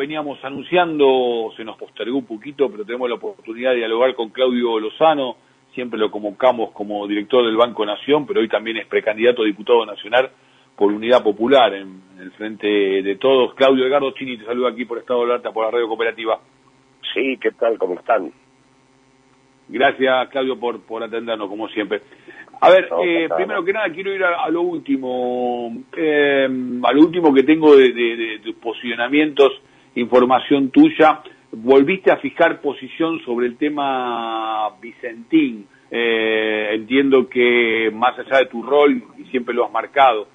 veníamos anunciando, se nos postergó un poquito, pero tenemos la oportunidad de dialogar con Claudio Lozano, siempre lo convocamos como director del Banco Nación, pero hoy también es precandidato a diputado nacional por Unidad Popular en, el frente de todos. Claudio Edgardo Chini te saluda aquí por Estado de Alerta, por la radio cooperativa. Sí, ¿qué tal? ¿Cómo están? Gracias, Claudio, por, por atendernos, como siempre. A ver, eh, primero que nada quiero ir a, lo último, eh, a lo último que tengo de, de, posicionamientos, información tuya. Volviste a fijar posición sobre el tema Vicentín. Eh, entiendo que más allá de tu rol, y siempre lo has marcado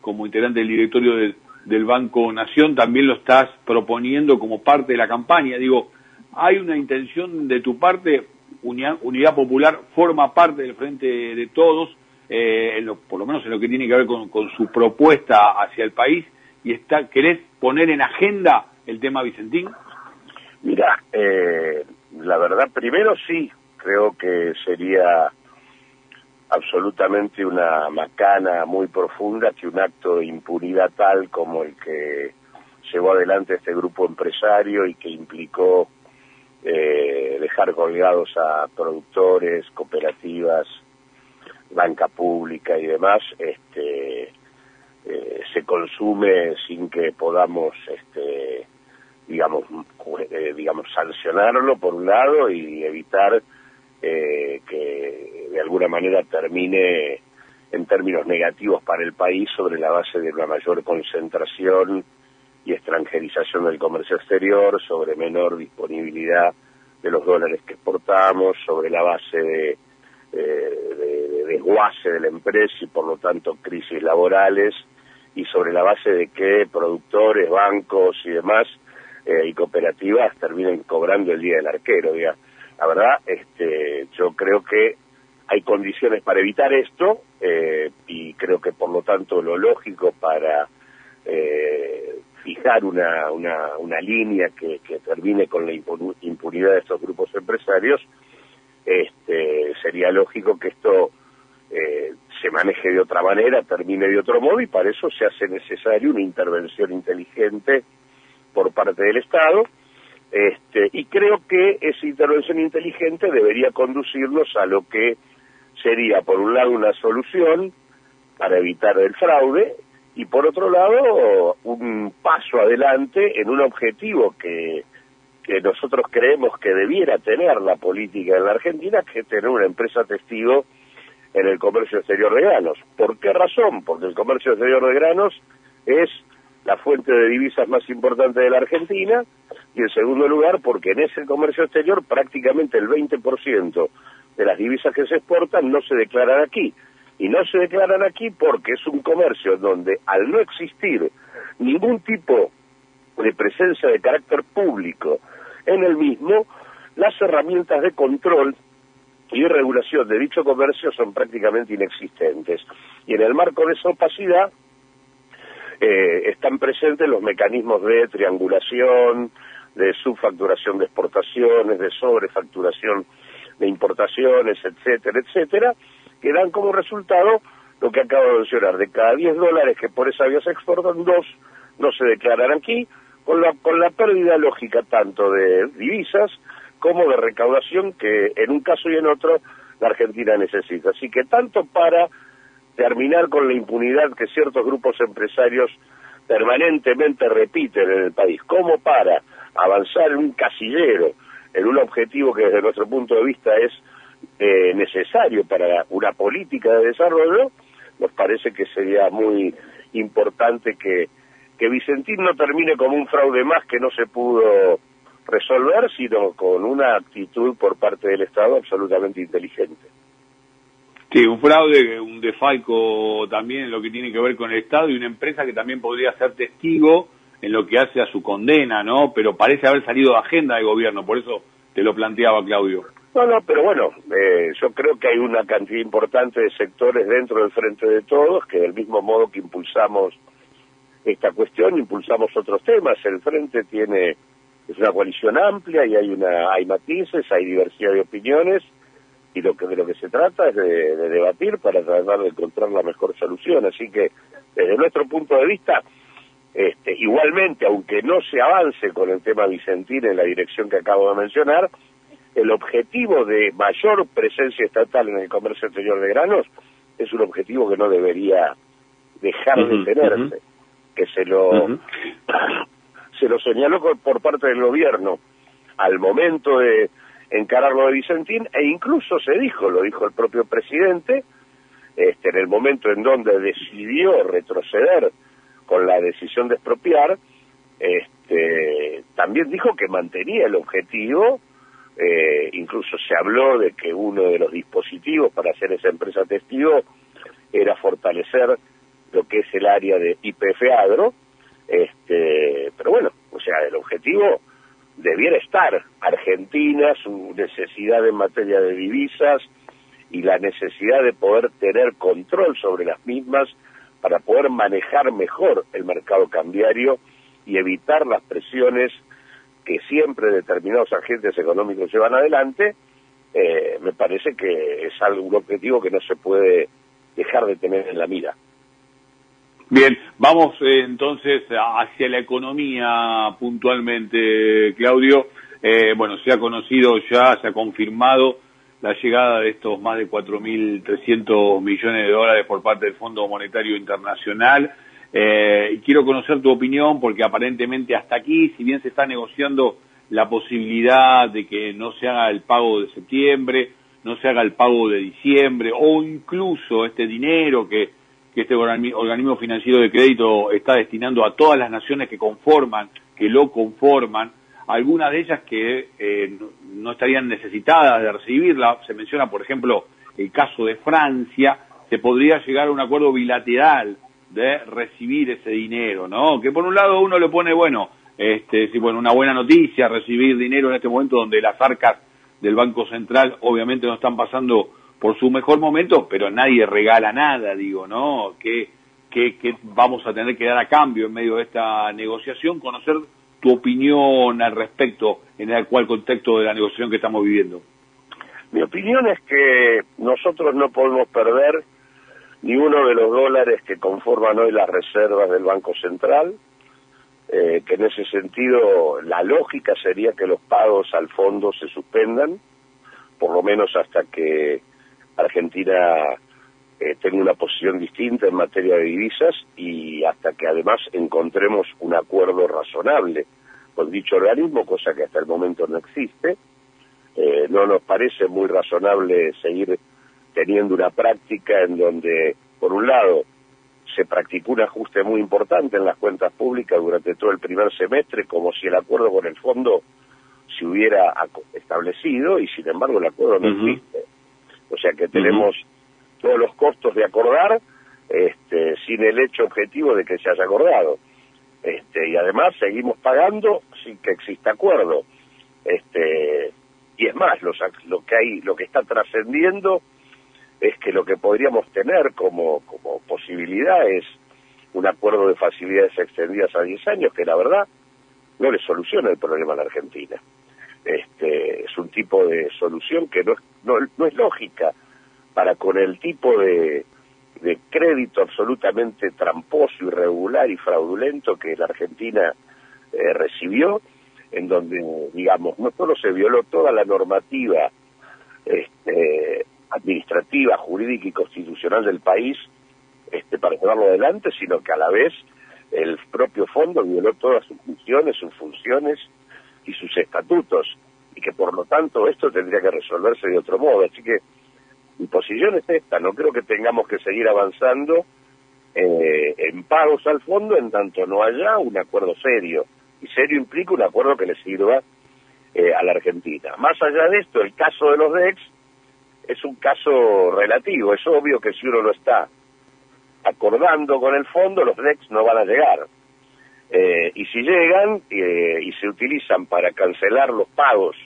como integrante del directorio del Banco Nación, también lo estás proponiendo como parte de la campaña. Digo, ¿hay una intención de tu parte Unidad, Popular forma parte del Frente de Todos, eh, por lo menos en lo que tiene que ver con, su propuesta hacia el país, y está, ¿querés poner en agenda el tema Vicentín? Mira, eh, la verdad, primero sí, creo que sería absolutamente una macana muy profunda que un acto de impunidad tal como el que llevó adelante este grupo empresario y que implicó eh, dejar colgados a productores, cooperativas, banca pública y demás, este, eh, se consume sin que podamos, este, digamos, eh, digamos, sancionarlo por un lado y evitar eh, que de alguna manera termine en términos negativos para el país sobre la base de una mayor concentración y extranjerización del comercio exterior, sobre menor disponibilidad de los dólares que exportamos, sobre la base de, de, desguace de la empresa y por lo tanto crisis laborales, y sobre la base de que productores, bancos y demás eh, y cooperativas terminen cobrando el día del arquero. La verdad, este, yo creo que hay condiciones para evitar esto eh, y creo que por lo tanto lo lógico para eh, fijar una, una, una línea que, que, termine con la impunidad de estos grupos empresarios, este, sería lógico que esto eh, se maneje de otra manera, termine de otro modo, y para eso se hace necesario una intervención inteligente por parte del Estado, este, y creo que esa intervención inteligente debería conducirnos a lo que sería, por un lado, una solución para evitar el fraude, y por otro lado un paso adelante en un objetivo que, que nosotros creemos que debiera tener la política en la Argentina, que es tener una empresa testigo en el comercio exterior de granos. ¿Por qué razón? Porque el comercio exterior de granos es la fuente de divisas más importante de la Argentina y en segundo lugar porque en ese comercio exterior prácticamente el 20% de las divisas que se exportan no se declaran aquí y no se declaran aquí porque es un comercio donde al no existir ningún tipo de presencia de carácter público en el mismo, las herramientas de control y regulación de dicho comercio son prácticamente inexistentes. Y en el marco de esa opacidad eh, están presentes los mecanismos de triangulación, de subfacturación de exportaciones, de sobrefacturación de importaciones, etcétera, etcétera, que dan como resultado lo que acabo de mencionar, de cada 10 dólares que por esa vía se exportan, dos no se declaran aquí, con la, con la pérdida lógica tanto de divisas como de recaudación que en un caso y en otro la Argentina necesita. Así que tanto para terminar con la impunidad que ciertos grupos empresarios permanentemente repiten en el país, como para avanzar en un casillero, en un objetivo que desde nuestro punto de vista es eh, necesario para una política de desarrollo, nos parece que sería muy importante que, que Vicentín no termine como un fraude más que no se pudo resolver, sino con una actitud por parte del Estado absolutamente inteligente. Sí, un fraude, un defalco también en lo que tiene que ver con el Estado y una empresa que también podría ser testigo en lo que hace a su condena, ¿no? Pero parece haber salido de agenda del gobierno, por eso te lo planteaba Claudio. No, no, pero bueno, eh, yo creo que hay una cantidad importante de sectores dentro del Frente de Todos que del mismo modo que impulsamos esta cuestión, impulsamos otros temas. El Frente tiene, es una coalición amplia y hay una, hay matices, hay diversidad de opiniones y lo que de lo que se trata es de, de debatir para tratar de encontrar la mejor solución. Así que desde nuestro punto de vista, Este, igualmente, aunque no se avance con el tema Vicentín en la dirección que acabo de mencionar, el objetivo de mayor presencia estatal en el comercio exterior de granos es un objetivo que no debería dejar de tenerse, que se lo se lo señaló por parte del gobierno. Al momento de encararlo de Vicentín e incluso se dijo, lo dijo el propio presidente, este, en el momento en donde decidió retroceder con la decisión de expropiar, este, también dijo que mantenía el objetivo, eh, incluso se habló de que uno de los dispositivos para hacer esa empresa testigo era fortalecer lo que es el área de IPF Agro, este, pero bueno, o sea, el objetivo debiera estar Argentina, su necesidad en materia de divisas y la necesidad de poder tener control sobre las mismas para poder manejar mejor el mercado cambiario y evitar las presiones que siempre determinados agentes económicos llevan adelante, eh, me parece que es algo, un objetivo que no se puede dejar de tener en la mira. Bien, vamos eh, entonces hacia la economía puntualmente, Claudio. Eh, bueno, se ha conocido ya, se ha confirmado la llegada de estos más de 4.300 millones de dólares por parte del Fondo Monetario Internacional. Eh, y quiero conocer tu opinión porque aparentemente hasta aquí, si bien se está negociando la posibilidad de que no se haga el pago de septiembre, no se haga el pago de diciembre o incluso este dinero que, este organismo financiero de crédito está destinando a todas las naciones que conforman, que lo conforman, algunas de ellas que eh, no estarían necesitadas de recibirla. Se menciona, por ejemplo, el caso de Francia, se podría llegar a un acuerdo bilateral de recibir ese dinero, ¿no? Que por un lado uno le pone, bueno, este, sí, bueno, una buena noticia, recibir dinero en este momento donde las arcas del Banco Central obviamente no están pasando por su mejor momento, pero nadie regala nada, digo, ¿no? ¿Qué, qué, qué vamos a tener que dar a cambio en medio de esta negociación? Conocer tu opinión al respecto en el actual contexto de la negociación que estamos viviendo. Mi opinión es que nosotros no podemos perder ni uno de los dólares que conforman hoy las reservas del Banco Central, eh, que en ese sentido la lógica sería que los pagos al fondo se suspendan, por lo menos hasta que Argentina eh, tenga una posición distinta en materia de divisas y hasta que además encontremos un acuerdo razonable con dicho organismo, cosa que hasta el momento no existe. Eh, no nos parece muy razonable seguir teniendo una práctica en donde, por un lado, se practicó un ajuste muy importante en las cuentas públicas durante todo el primer semestre, como si el acuerdo con el fondo se hubiera establecido y sin embargo el acuerdo no existe. O sea que tenemos todos los costos de acordar este, sin el hecho objetivo de que se haya acordado. Este, y además seguimos pagando sin que exista acuerdo. Este, y es más, lo que hay, lo que está trascendiendo es que lo que podríamos tener como, como posibilidad es un acuerdo de facilidades extendidas a 10 años, que la verdad no le soluciona el problema a la Argentina. Este, es un tipo de solución que no, no, no es lógica para con el tipo de, de crédito absolutamente tramposo, irregular y fraudulento que la Argentina eh, recibió, en donde, digamos, no solo se violó toda la normativa este, administrativa, jurídica y constitucional del país este, para llevarlo adelante, sino que a la vez el propio fondo violó todas sus funciones, sus funciones y sus estatutos, y que por lo tanto esto tendría que resolverse de otro modo. Así que mi posición es esta, no creo que tengamos que seguir avanzando eh, en pagos al fondo en tanto no haya un acuerdo serio. Y serio implica un acuerdo que le sirva eh, a la Argentina. Más allá de esto, el caso de los DEX es un caso relativo. Es obvio que si uno lo está acordando con el fondo, los DEX no van a llegar. Eh, y si llegan y se utilizan para cancelar los pagos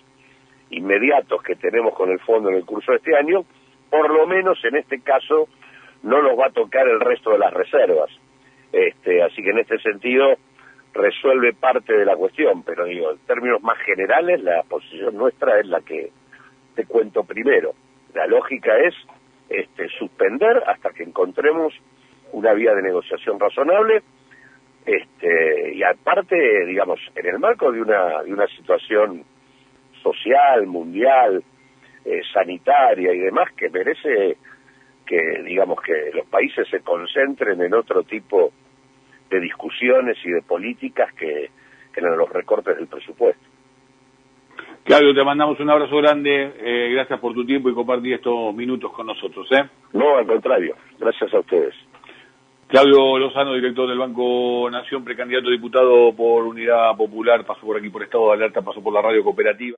inmediatos que tenemos con el fondo en el curso de este año, por lo menos en este caso no nos va a tocar el resto de las reservas. Este, así que en este sentido resuelve parte de la cuestión, pero digo, en términos más generales, la posición nuestra es la que te cuento primero. La lógica es este, suspender hasta que encontremos una vía de negociación razonable, Este, y aparte, digamos, en el marco de una, de una situación social, mundial, eh, sanitaria y demás, que merece que, digamos, que los países se concentren en otro tipo de discusiones y de políticas que, que en los recortes del presupuesto. Claudio, te mandamos un abrazo grande. Eh, gracias por tu tiempo y compartir estos minutos con nosotros. ¿eh? No, al contrario. Gracias a ustedes. Claudio Lozano, director del Banco Nación, precandidato a diputado por Unidad Popular, pasó por aquí por Estado de Alerta, pasó por la radio cooperativa.